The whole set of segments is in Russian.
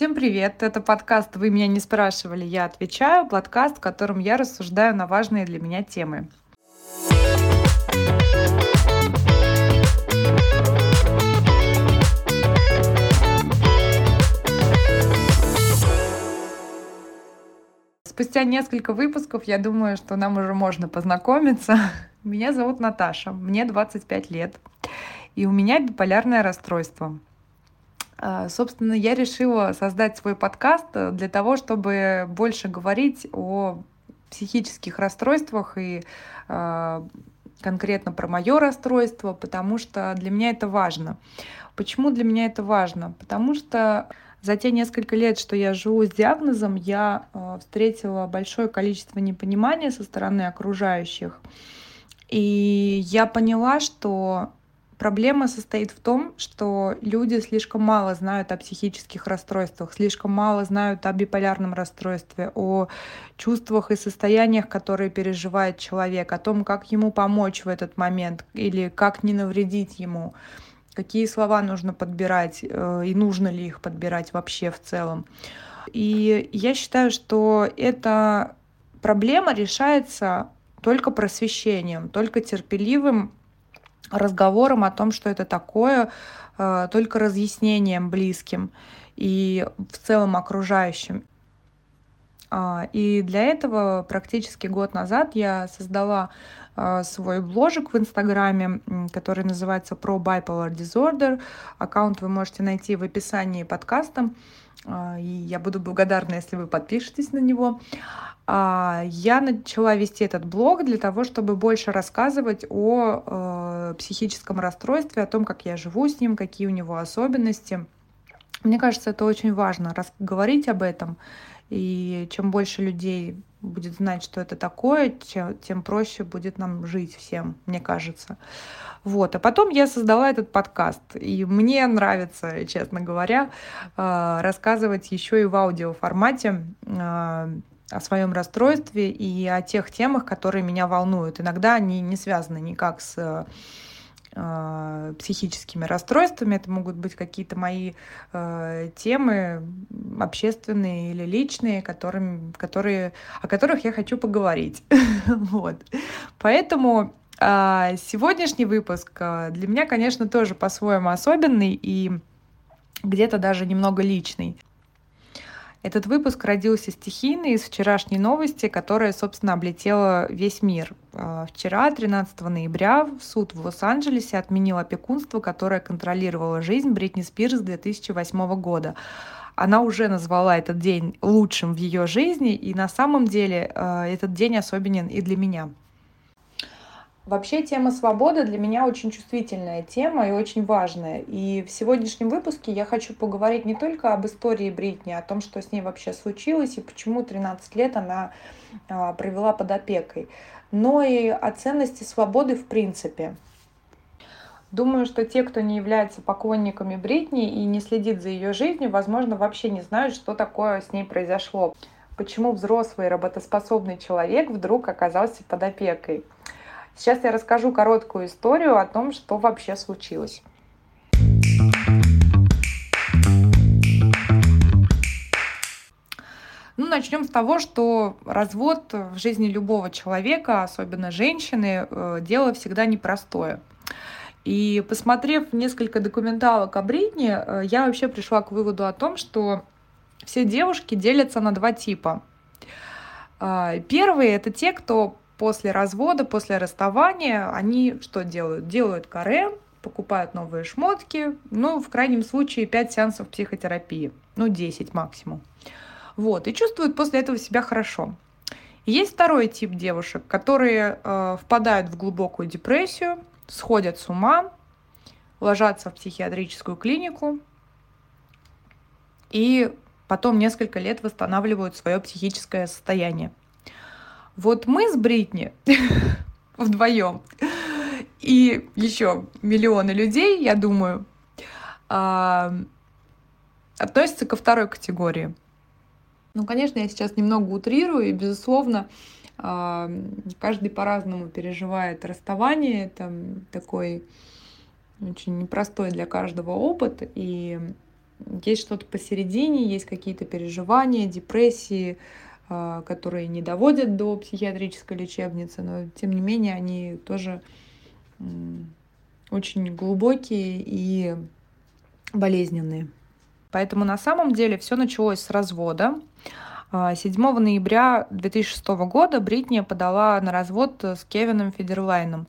Всем привет! Это подкаст «Вы меня не спрашивали, я отвечаю». Подкаст, в котором я рассуждаю на важные для меня темы. Спустя несколько выпусков я думаю, что нам уже можно познакомиться. Меня зовут Наташа, мне 25 лет, и у меня биполярное расстройство – собственно, я решила создать свой подкаст э, для того, чтобы больше говорить о психических расстройствах и а, конкретно про мое расстройство, потому что для меня это важно. Почему для меня это важно? Потому что за те несколько лет, что я живу с диагнозом, я э, встретила большое количество непонимания со стороны окружающих. И я поняла, что Проблема состоит в том, что люди слишком мало знают о психических расстройствах, слишком мало знают о биполярном расстройстве, о чувствах и состояниях, которые переживает человек, о том, как ему помочь в этот момент или как не навредить ему, какие слова нужно подбирать э, и нужно ли их подбирать вообще в целом. И я считаю, что эта проблема решается только просвещением, только терпеливым разговором о том, что это такое, э, только разъяснением близким и в целом окружающим. А, и для этого практически год назад я создала свой бложик в Инстаграме, который называется Pro Bipolar Disorder. Аккаунт вы можете найти в описании подкаста. А, и я буду благодарна, если вы подпишетесь на него. А, я начала вести этот блог для того, чтобы больше рассказывать о э, психическом расстройстве, о том, как я живу с ним, какие у него особенности. Мне кажется, это очень важно, говорить об этом. И чем больше людей будет знать, что это такое, тем, тем проще будет нам жить всем, мне кажется. Вот. А потом я создала этот подкаст. И мне нравится, честно говоря, э, рассказывать еще и в аудиоформате э, о своем расстройстве и о тех темах, которые меня волнуют. Иногда они не связаны никак с психическими расстройствами. Это могут быть какие-то мои э, темы общественные или личные, которыми, которые, о которых я хочу поговорить. вот. Поэтому э, сегодняшний выпуск э, для меня, конечно, тоже по-своему особенный и где-то даже немного личный. Этот выпуск родился стихийно из вчерашней новости, которая, собственно, облетела весь мир. А, вчера, 13 ноября, суд в Лос-Анджелесе отменил опекунство, которое контролировало жизнь Бритни Спирс с 2008 года. Она уже назвала этот день лучшим в ее жизни, и на самом деле а, этот день особенен и для меня. Вообще тема свободы для меня очень чувствительная тема и очень важная. И в сегодняшнем выпуске я хочу поговорить не только об истории Бритни, о том, что с ней вообще случилось и почему 13 лет она а, провела под опекой, но и о ценности свободы в принципе. Думаю, что те, кто не является поклонниками Бритни и не следит за ее жизнью, возможно, вообще не знают, что такое с ней произошло. Почему взрослый работоспособный человек вдруг оказался под опекой. Сейчас я расскажу короткую историю о том, что вообще случилось. Ну, начнем с того, что развод в жизни любого человека, особенно женщины, э, дело всегда непростое. И посмотрев несколько документалок о Бритни, э, я вообще пришла к выводу о том, что все девушки делятся на два типа. А, первые — это те, кто после развода, после расставания они что делают? Делают каре, покупают новые шмотки, ну, в крайнем случае, 5 сеансов психотерапии, ну, 10 максимум. Вот, и чувствуют после этого себя хорошо. Есть второй тип девушек, которые э, впадают в глубокую депрессию, сходят с ума, ложатся в психиатрическую клинику и потом несколько лет восстанавливают свое психическое состояние. Вот мы с Бритни вдвоем и еще миллионы людей, я думаю, а, относятся ко второй категории. Ну, конечно, я сейчас немного утрирую, и, безусловно, а, каждый по-разному переживает расставание. Это такой очень непростой для каждого опыт. И есть что-то посередине, есть какие-то переживания, депрессии, которые не доводят до психиатрической лечебницы, но тем не менее они тоже очень глубокие и болезненные. Поэтому на самом деле все началось с развода. 7 а, ноября 2006 года Бритни подала на развод с Кевином Федерлайном,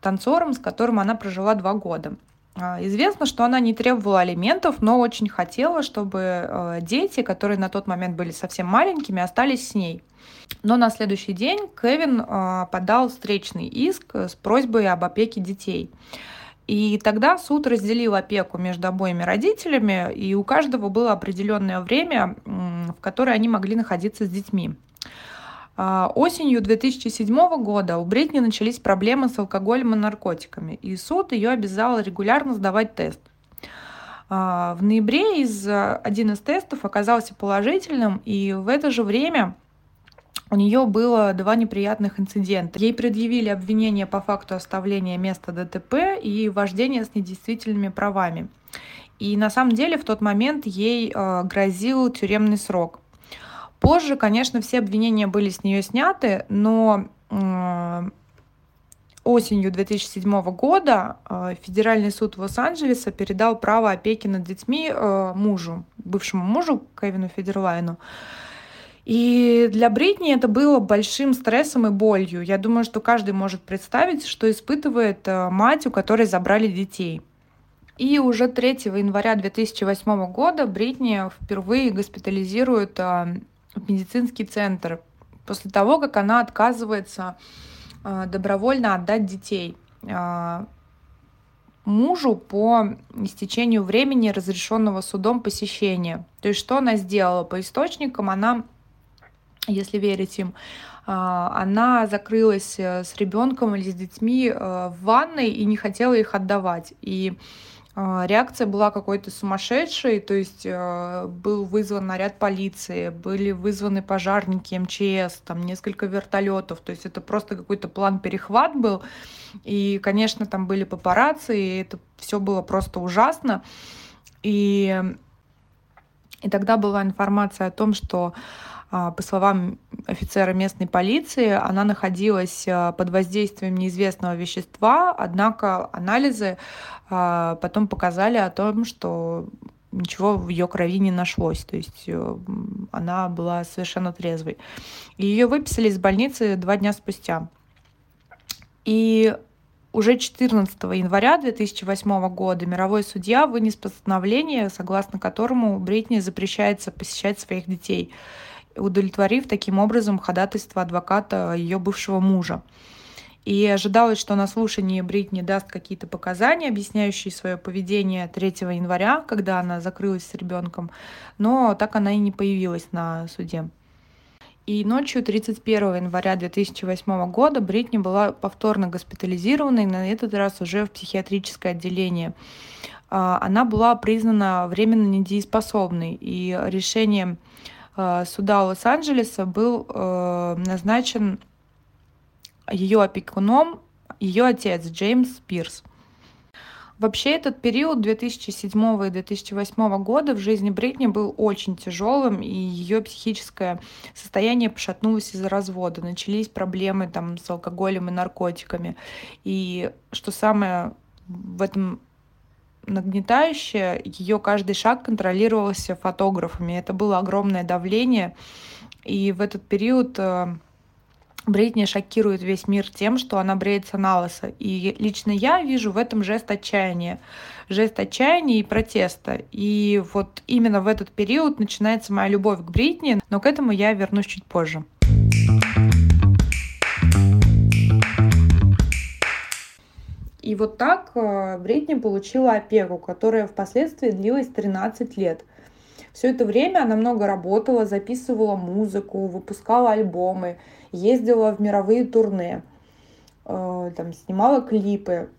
танцором, с которым она прожила два года. А, известно, что она не требовала алиментов, но очень хотела, чтобы э, дети, которые на тот момент были совсем маленькими, остались с ней. Но на следующий день Кевин э, подал встречный иск с просьбой об опеке детей. И тогда суд разделил опеку между обоими родителями, и у каждого было определенное время, в которое они могли находиться с детьми. А, осенью 2007 года у Бритни начались проблемы с алкоголем и наркотиками, и суд ее обязал регулярно сдавать тест. А, в ноябре из, один из тестов оказался положительным, и в это же время у нее было два неприятных инцидента. Ей предъявили обвинение по факту оставления места ДТП и вождения с недействительными правами. И на самом деле в тот момент ей а, грозил тюремный срок. Позже, конечно, все обвинения были с нее сняты, но осенью 2007 года э, Федеральный суд Лос-Анджелеса передал право опеки над детьми э, мужу, бывшему мужу Кевину Федерлайну. И для Бритни это было большим стрессом и болью. Я думаю, что каждый может представить, что испытывает э, мать, у которой забрали детей. И уже 3 января 2008 года Бритни впервые госпитализируют в медицинский центр после того, как она отказывается э, добровольно отдать детей э, мужу по истечению времени разрешенного судом посещения. То есть что она сделала? По источникам она, если верить им, э, она закрылась с ребенком или с детьми в ванной и не хотела их отдавать. И реакция была какой-то сумасшедшей, то есть э, был вызван наряд полиции, были вызваны пожарники, МЧС, там несколько вертолетов, то есть это просто какой-то план перехват был, и, конечно, там были папарацци, и это все было просто ужасно, и, и тогда была информация о том, что а, по словам офицера местной полиции, она находилась а, под воздействием неизвестного вещества, однако анализы а, потом показали о том, что ничего в ее крови не нашлось, то есть э, она была совершенно трезвой. И ее выписали из больницы два дня спустя. И уже 14 января 2008 года мировой судья вынес постановление, согласно которому Бритни запрещается посещать своих детей удовлетворив таким образом ходатайство адвоката ее бывшего мужа. И ожидалось, что на слушании Бритни даст какие-то показания, объясняющие свое поведение 3 января, когда она закрылась с ребенком, но так она и не появилась на суде. И ночью 31 января 2008 года Бритни была повторно госпитализирована, и на этот раз уже в психиатрическое отделение. А, она была признана временно недееспособной, и решение Э, суда Лос-Анджелеса был э, назначен ее опекуном ее отец Джеймс Пирс. Вообще этот период 2007 и 2008 года в жизни Бритни был очень тяжелым, и ее психическое состояние пошатнулось из-за развода. Начались проблемы там, с алкоголем и наркотиками. И что самое в этом нагнетающая, ее каждый шаг контролировался фотографами. Это было огромное давление. И в этот период э, Бритни шокирует весь мир тем, что она бреется на лысо. И лично я вижу в этом жест отчаяния. Жест отчаяния и протеста. И вот именно в этот период начинается моя любовь к Бритни, но к этому я вернусь чуть позже. И вот так э, Бритни получила опеку, которая впоследствии длилась 13 лет. Все это время она много работала, записывала музыку, выпускала альбомы, ездила в мировые турне, э, там, снимала клипы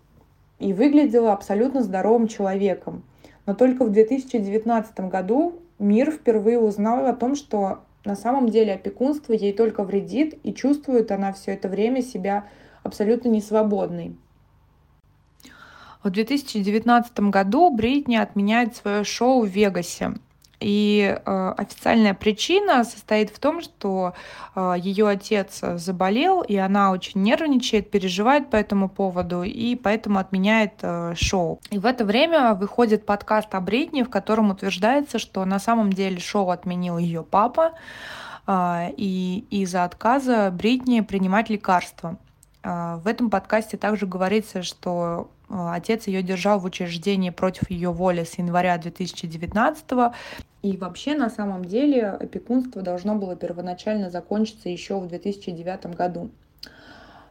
и выглядела абсолютно здоровым человеком. Но только в 2019 году мир впервые узнал о том, что на самом деле опекунство ей только вредит, и чувствует она все это время себя абсолютно несвободной. В 2019 году Бритни отменяет свое шоу в Вегасе. И э, официальная причина состоит в том, что э, ее отец заболел, и она очень нервничает, переживает по этому поводу, и поэтому отменяет э, шоу. И в это время выходит подкаст о Бритни, в котором утверждается, что на самом деле шоу отменил ее папа, э, и из-за отказа Бритни принимать лекарства. Э, в этом подкасте также говорится, что Отец ее держал в учреждении против ее воли с января 2019 и вообще, на самом деле, опекунство должно было первоначально закончиться еще в 2009 году.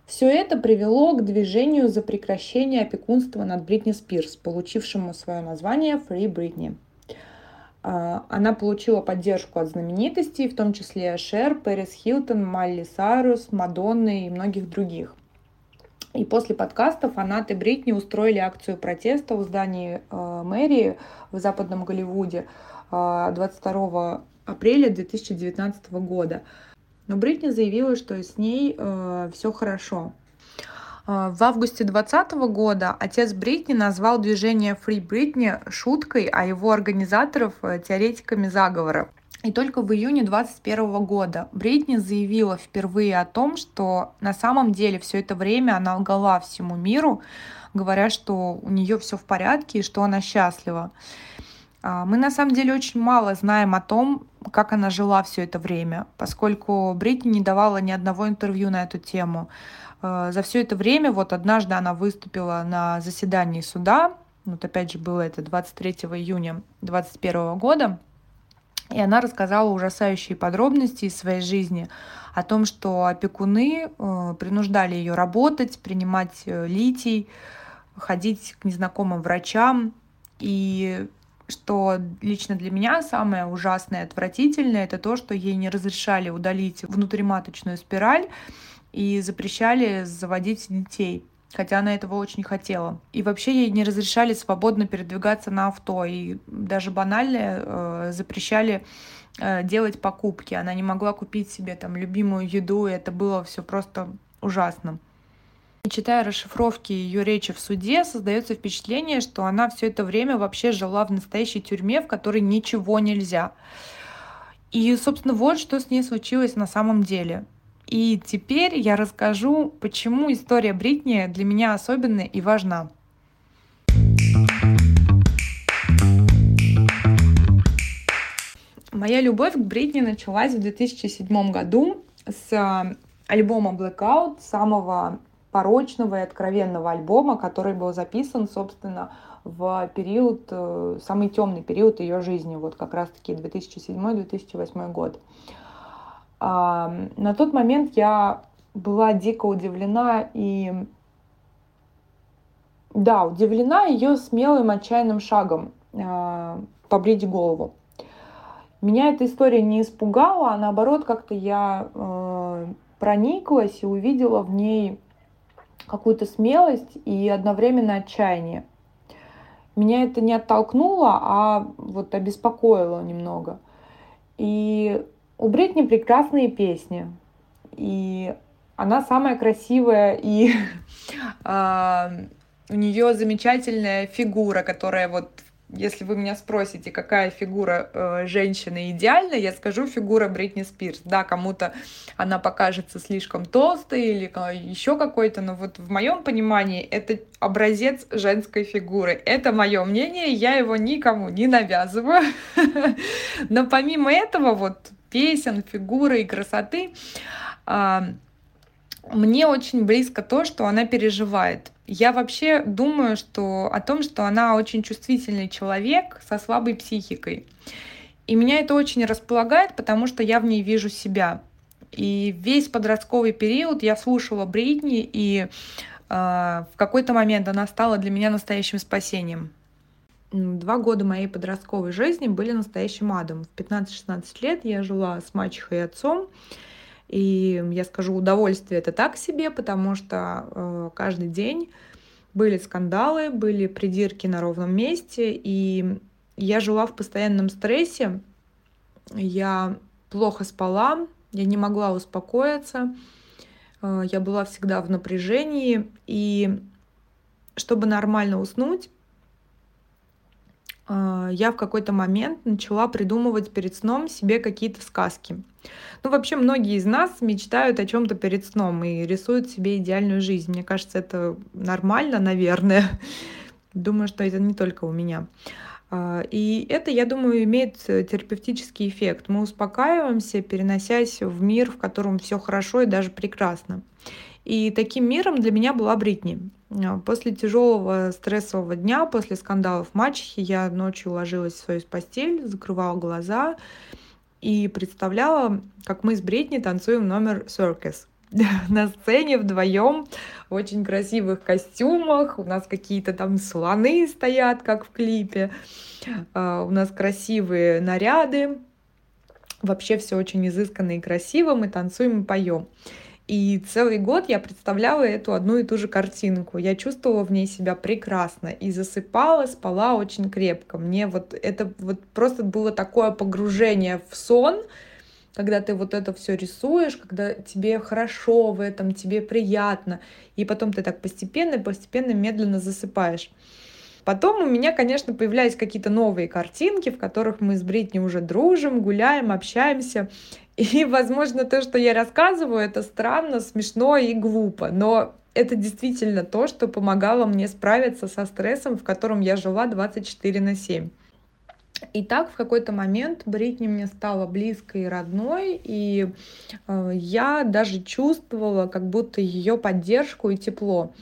Все это привело к движению за прекращение опекунства над Бритни Спирс, получившему свое название Free Britney. А, она получила поддержку от знаменитостей, в том числе Шер, Пэрис Хилтон, Малли Сайрус, Мадонны и многих других. И после подкаста фанаты Бритни устроили акцию протеста в здании э, мэрии в Западном Голливуде – 22 апреля 2019 года. Но Бритни заявила, что с ней э, все хорошо. Э, в августе 2020 года отец Бритни назвал движение Free Britney шуткой, а его организаторов э, теоретиками заговора. И только в июне 2021 года Бритни заявила впервые о том, что на самом деле все это время она лгала всему миру, говоря, что у нее все в порядке и что она счастлива. А, мы на самом деле очень мало знаем о том, как она жила все это время, поскольку Бритни не давала ни одного интервью на эту тему. А, за все это время, вот однажды она выступила на заседании суда, вот опять же было это 23 июня 2021 года, и она рассказала ужасающие подробности из своей жизни о том, что опекуны э, принуждали ее работать, принимать э, литий, ходить к незнакомым врачам. И что лично для меня самое ужасное и отвратительное, это то, что ей не разрешали удалить внутриматочную спираль и запрещали заводить детей хотя она этого очень хотела. И вообще ей не разрешали свободно передвигаться на авто, и даже банально э, запрещали э, делать покупки. Она не могла купить себе там любимую еду, и это было все просто ужасно. Читая расшифровки ее речи в суде, создается впечатление, что она все это время вообще жила в настоящей тюрьме, в которой ничего нельзя. И, собственно, вот что с ней случилось на самом деле. И теперь я расскажу, почему история Бритни для меня особенная и важна. Моя любовь к Бритни началась в 2007 году с альбома Blackout, самого порочного и откровенного альбома, который был записан, собственно, в период, э, самый темный период ее жизни, вот как раз-таки 2007-2008 год. На тот момент я была дико удивлена и да, удивлена ее смелым отчаянным шагом э, побрить голову. Меня эта история не испугала, а наоборот как-то я э, прониклась и увидела в ней какую-то смелость и одновременно отчаяние. Меня это не оттолкнуло, а вот обеспокоило немного. И у Бритни прекрасные песни. И она самая красивая, и э, у нее замечательная фигура, которая вот если вы меня спросите, какая фигура э, женщины идеальна, я скажу фигура Бритни Спирс. Да, кому-то она покажется слишком толстой или еще какой-то, но вот в моем понимании это образец женской фигуры. Это мое мнение, я его никому не навязываю. Но помимо этого, вот песен, фигуры и красоты, э, мне очень близко то, что она переживает. Я вообще думаю, что о том, что она очень чувствительный человек со слабой психикой. И меня это очень располагает, потому что я в ней вижу себя. И весь подростковый период я слушала Бритни, и э, в какой-то момент она стала для меня настоящим спасением. Два года моей подростковой жизни были настоящим адом. В 15-16 лет я жила с мачехой и отцом, и я скажу, удовольствие это так себе, потому что э, каждый день были скандалы, были придирки на ровном месте, и я жила в постоянном стрессе, я плохо спала, я не могла успокоиться, э, я была всегда в напряжении, и чтобы нормально уснуть, я в какой-то момент начала придумывать перед сном себе какие-то сказки. Ну, вообще, многие из нас мечтают о чем-то перед сном и рисуют себе идеальную жизнь. Мне кажется, это нормально, наверное. Думаю, что это не только у меня. А, и это, я думаю, имеет терапевтический эффект. Мы успокаиваемся, переносясь в мир, в котором все хорошо и даже прекрасно. И таким миром для меня была Бритни. А, после тяжелого стрессового дня, после скандалов мачехи, я ночью ложилась в свою постель, закрывала глаза и представляла, как мы с Бритни танцуем номер Circus на сцене вдвоем в очень красивых костюмах. У нас какие-то там слоны стоят, как в клипе. А, у нас красивые наряды. Вообще все очень изысканно и красиво. Мы танцуем и поем. И целый год я представляла эту одну и ту же картинку. Я чувствовала в ней себя прекрасно и засыпала, спала очень крепко. Мне вот это вот просто было такое погружение в сон, когда ты вот это все рисуешь, когда тебе хорошо в этом, тебе приятно, и потом ты так постепенно, постепенно, медленно засыпаешь. Потом у меня, конечно, появлялись какие-то новые картинки, в которых мы с Бритни уже дружим, гуляем, общаемся. И, возможно, то, что я рассказываю, это странно, смешно и глупо, но это действительно то, что помогало мне справиться со стрессом, в котором я жила 24 на 7. И так в какой-то момент Бритни мне стала близкой и родной, и э, я даже чувствовала как будто ее поддержку и тепло.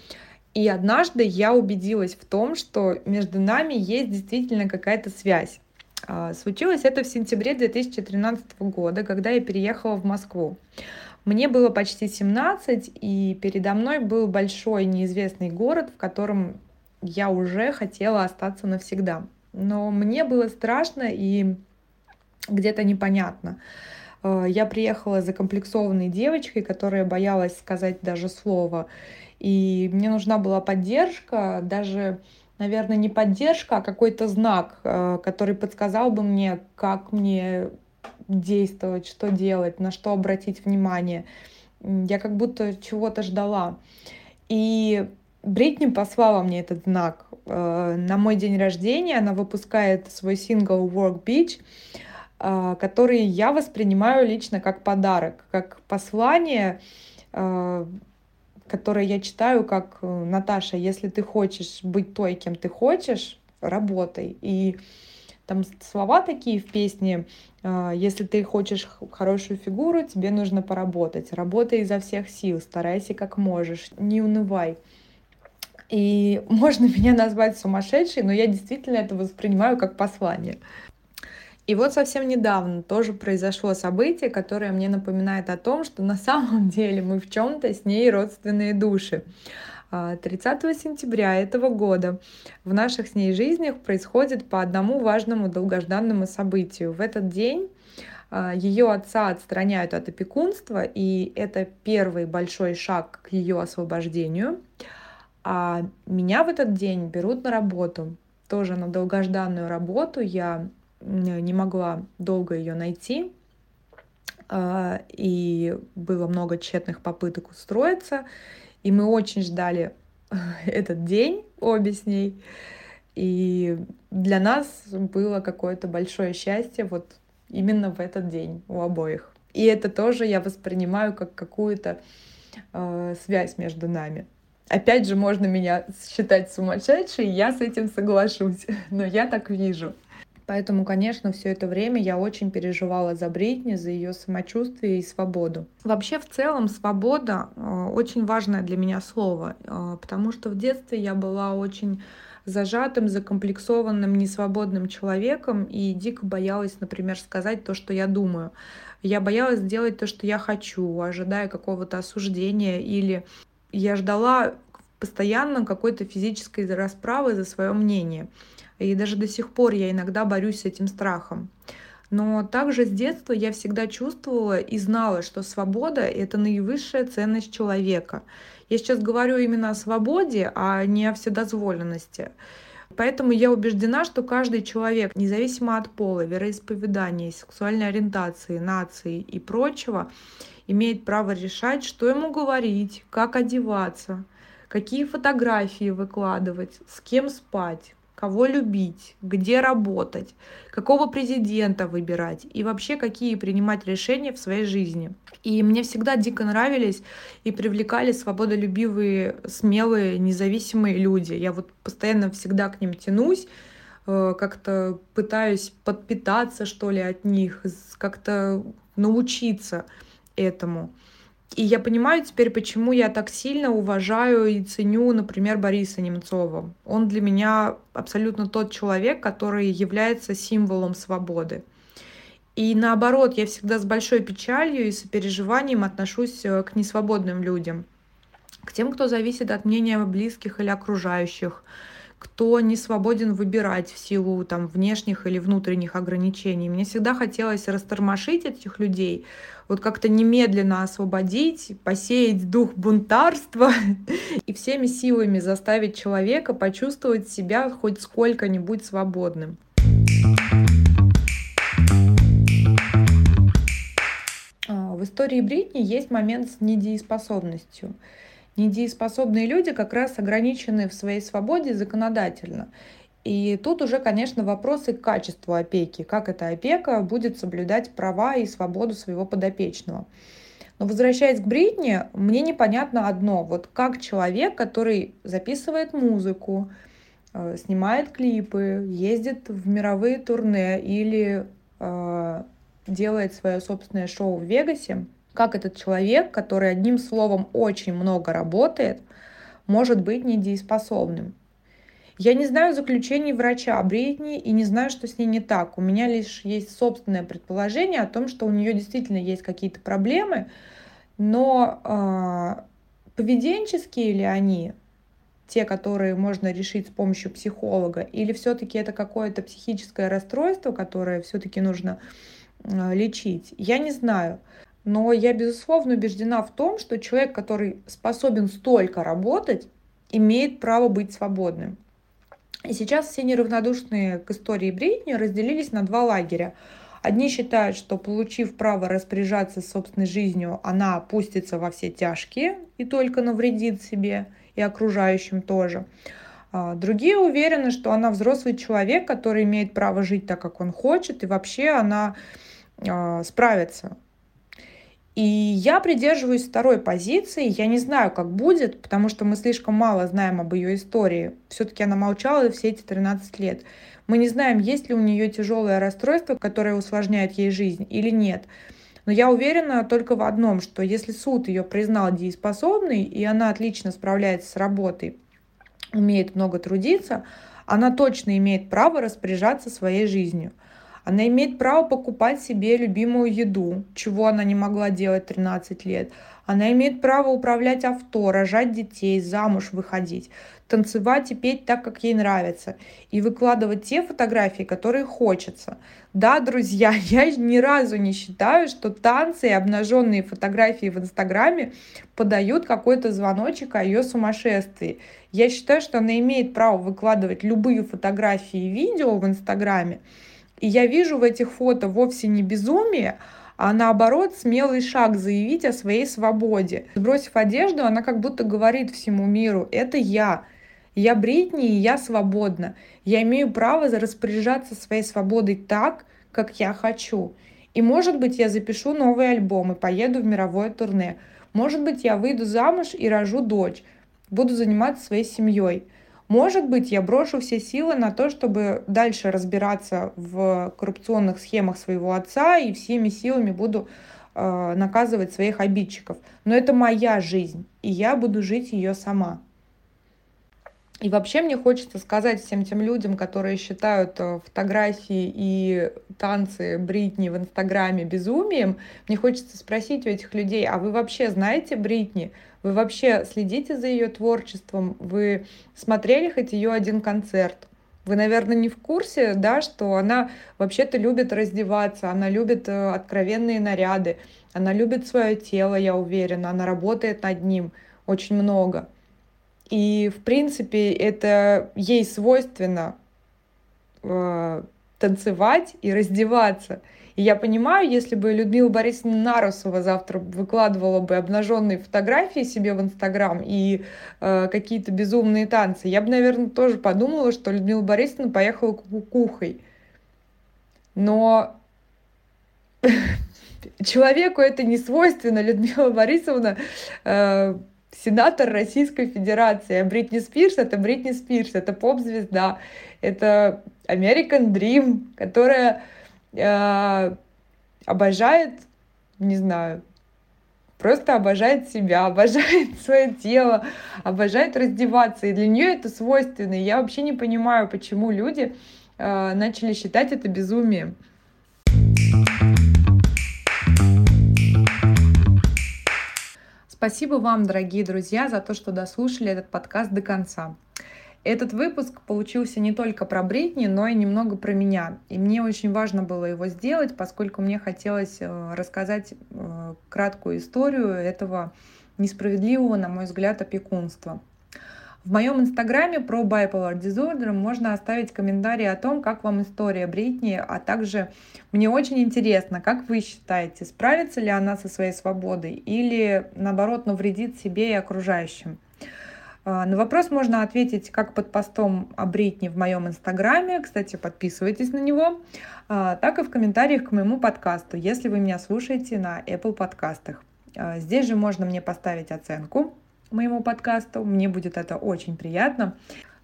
И однажды я убедилась в том, что между нами есть действительно какая-то связь. А, случилось это в сентябре 2013 года, когда я переехала в Москву. Мне было почти 17, и передо мной был большой неизвестный город, в котором я уже хотела остаться навсегда. Но мне было страшно и где-то непонятно. А, я приехала закомплексованной девочкой, которая боялась сказать даже слово. И мне нужна была поддержка, даже наверное, не поддержка, а какой-то знак, э, который подсказал бы мне, как мне действовать, что делать, на что обратить внимание. Я как будто чего-то ждала. И Бритни послала мне этот знак. Э, на мой день рождения она выпускает свой сингл Work Beach, э, который я воспринимаю лично как подарок, как послание которое я читаю как э, Наташа, если ты хочешь быть той, кем ты хочешь, работай. И там слова такие в песне, э, если ты хочешь хорошую фигуру, тебе нужно поработать. Работай изо всех сил, старайся как можешь, не унывай. И можно меня назвать сумасшедшей, но я действительно это воспринимаю как послание. И вот совсем недавно тоже произошло событие, которое мне напоминает о том, что на самом деле мы в чем-то с ней родственные души. 30 а, сентября этого года в наших с ней жизнях происходит по одному важному долгожданному событию. В этот день а, ее отца отстраняют от опекунства, и это первый большой шаг к ее освобождению. А меня в этот день берут на работу, тоже на долгожданную работу. Я не могла долго ее найти, а, и было много тщетных попыток устроиться, и мы очень ждали этот день обе с ней, и для нас было какое-то большое счастье вот именно в этот день у обоих. И это тоже я воспринимаю как какую-то э, связь между нами. Опять же, можно меня считать сумасшедшей, я с этим соглашусь, но я так вижу. Поэтому, конечно, все это время я очень переживала за Бритни, за ее самочувствие и свободу. Вообще, в целом, свобода э, очень важное для меня слово, э, потому что в детстве я была очень зажатым, закомплексованным, несвободным человеком и дико боялась, например, сказать то, что я думаю. Я боялась сделать то, что я хочу, ожидая какого-то осуждения или я ждала постоянно какой-то физической расправы за свое мнение. И даже до сих пор я иногда борюсь с этим страхом. Но также с детства я всегда чувствовала и знала, что свобода — это наивысшая ценность человека. Я сейчас говорю именно о свободе, а не о вседозволенности. Поэтому я убеждена, что каждый человек, независимо от пола, вероисповедания, сексуальной ориентации, нации и прочего, имеет право решать, что ему говорить, как одеваться, какие фотографии выкладывать, с кем спать, кого любить, где работать, какого президента выбирать и вообще какие принимать решения в своей жизни. И мне всегда дико нравились и привлекали свободолюбивые, смелые, независимые люди. Я вот постоянно всегда к ним тянусь, э, как-то пытаюсь подпитаться, что ли, от них, как-то научиться этому. И я понимаю теперь, почему я так сильно уважаю и ценю, например, Бориса Немцова. Он для меня абсолютно тот человек, который является символом свободы. И наоборот, я всегда с большой печалью и сопереживанием отношусь э, к несвободным людям, к тем, кто зависит от мнения близких или окружающих, кто не свободен выбирать в силу там, внешних или внутренних ограничений. Мне всегда хотелось растормошить этих людей, вот как-то немедленно освободить, посеять дух бунтарства и всеми силами заставить человека почувствовать себя хоть сколько-нибудь свободным. А, в истории Бритни есть момент с недееспособностью. Недееспособные люди как раз ограничены в своей свободе законодательно. И тут уже, конечно, вопросы к качеству опеки, как эта опека будет соблюдать права и свободу своего подопечного. Но возвращаясь к Бритни, мне непонятно одно. Вот как человек, который записывает музыку, э, снимает клипы, ездит в мировые турне или э, делает свое собственное шоу в Вегасе, как этот человек, который одним словом очень много работает, может быть недееспособным. Я не знаю заключений врача Бритни и не знаю, что с ней не так. У меня лишь есть собственное предположение о том, что у нее действительно есть какие-то проблемы, но э, поведенческие ли они, те, которые можно решить с помощью психолога, или все-таки это какое-то психическое расстройство, которое все-таки нужно э, лечить, я не знаю. Но я, безусловно, убеждена в том, что человек, который способен столько работать, имеет право быть свободным. И сейчас все неравнодушные к истории Бритни разделились на два лагеря. Одни считают, что получив право распоряжаться собственной жизнью, она опустится во все тяжкие и только навредит себе и окружающим тоже. А другие уверены, что она взрослый человек, который имеет право жить так, как он хочет, и вообще она а, справится и я придерживаюсь второй позиции. Я не знаю, как будет, потому что мы слишком мало знаем об ее истории. Все-таки она молчала все эти 13 лет. Мы не знаем, есть ли у нее тяжелое расстройство, которое усложняет ей жизнь или нет. Но я уверена только в одном, что если суд ее признал дееспособной, и она отлично справляется с работой, умеет много трудиться, она точно имеет право распоряжаться своей жизнью. Она имеет право покупать себе любимую еду, чего она не могла делать 13 лет. Она имеет право управлять авто, рожать детей, замуж выходить, танцевать и петь так, как ей нравится, и выкладывать те фотографии, которые хочется. Да, друзья, я ни разу не считаю, что танцы и обнаженные фотографии в Инстаграме подают какой-то звоночек о ее сумасшествии. Я считаю, что она имеет право выкладывать любые фотографии и видео в Инстаграме, и я вижу в этих фото вовсе не безумие, а наоборот смелый шаг заявить о своей свободе. Сбросив одежду, она как будто говорит всему миру, это я, я Бритни, и я свободна. Я имею право распоряжаться своей свободой так, как я хочу. И может быть я запишу новый альбом и поеду в мировое турне. Может быть я выйду замуж и рожу дочь. Буду заниматься своей семьей. Может быть, я брошу все силы на то, чтобы дальше разбираться в коррупционных схемах своего отца и всеми силами буду э, наказывать своих обидчиков. Но это моя жизнь, и я буду жить ее сама. И вообще мне хочется сказать всем тем людям, которые считают э, фотографии и танцы Бритни в Инстаграме безумием, мне хочется спросить у этих людей, а вы вообще знаете Бритни? Вы вообще следите за ее творчеством? Вы смотрели хоть ее один концерт? Вы, наверное, не в курсе, да, что она вообще-то любит раздеваться, она любит э, откровенные наряды, она любит свое тело, я уверена, она работает над ним очень много. И, в принципе, это ей свойственно э, танцевать и раздеваться. И я понимаю, если бы Людмила Борисовна Нарусова завтра выкладывала бы обнаженные фотографии себе в Инстаграм и э, какие-то безумные танцы, я бы, наверное, тоже подумала, что Людмила Борисовна поехала кукухой. Но человеку это не свойственно. Людмила Борисовна э, сенатор Российской Федерации. А Бритни Спирс — это Бритни Спирс, это поп-звезда, это American Dream, которая э, обожает, не знаю, просто обожает себя, обожает свое тело, обожает раздеваться. И для нее это свойственно. И я вообще не понимаю, почему люди э, начали считать это безумием. Спасибо вам, дорогие друзья, за то, что дослушали этот подкаст до конца. Этот выпуск получился не только про Бритни, но и немного про меня. И мне очень важно было его сделать, поскольку мне хотелось э, рассказать э, краткую историю этого несправедливого, на мой взгляд, опекунства. В моем инстаграме про bipolar disorder можно оставить комментарий о том, как вам история Бритни, а также мне очень интересно, как вы считаете, справится ли она со своей свободой или наоборот навредит себе и окружающим. А, на вопрос можно ответить как под постом о Бритни в моем инстаграме, кстати, подписывайтесь на него, а, так и в комментариях к моему подкасту, если вы меня слушаете на Apple подкастах. А, здесь же можно мне поставить оценку, моему подкасту. Мне будет это очень приятно.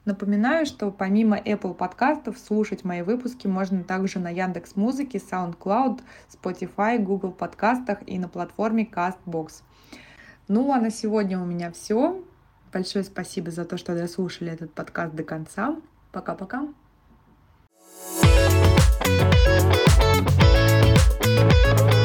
Напоминаю, что помимо Apple подкастов слушать мои выпуски можно также на Яндекс Музыке, SoundCloud, Spotify, Google подкастах и на платформе CastBox. Ну а на сегодня у меня все. Большое спасибо за то, что дослушали этот подкаст до конца. Пока-пока. thank you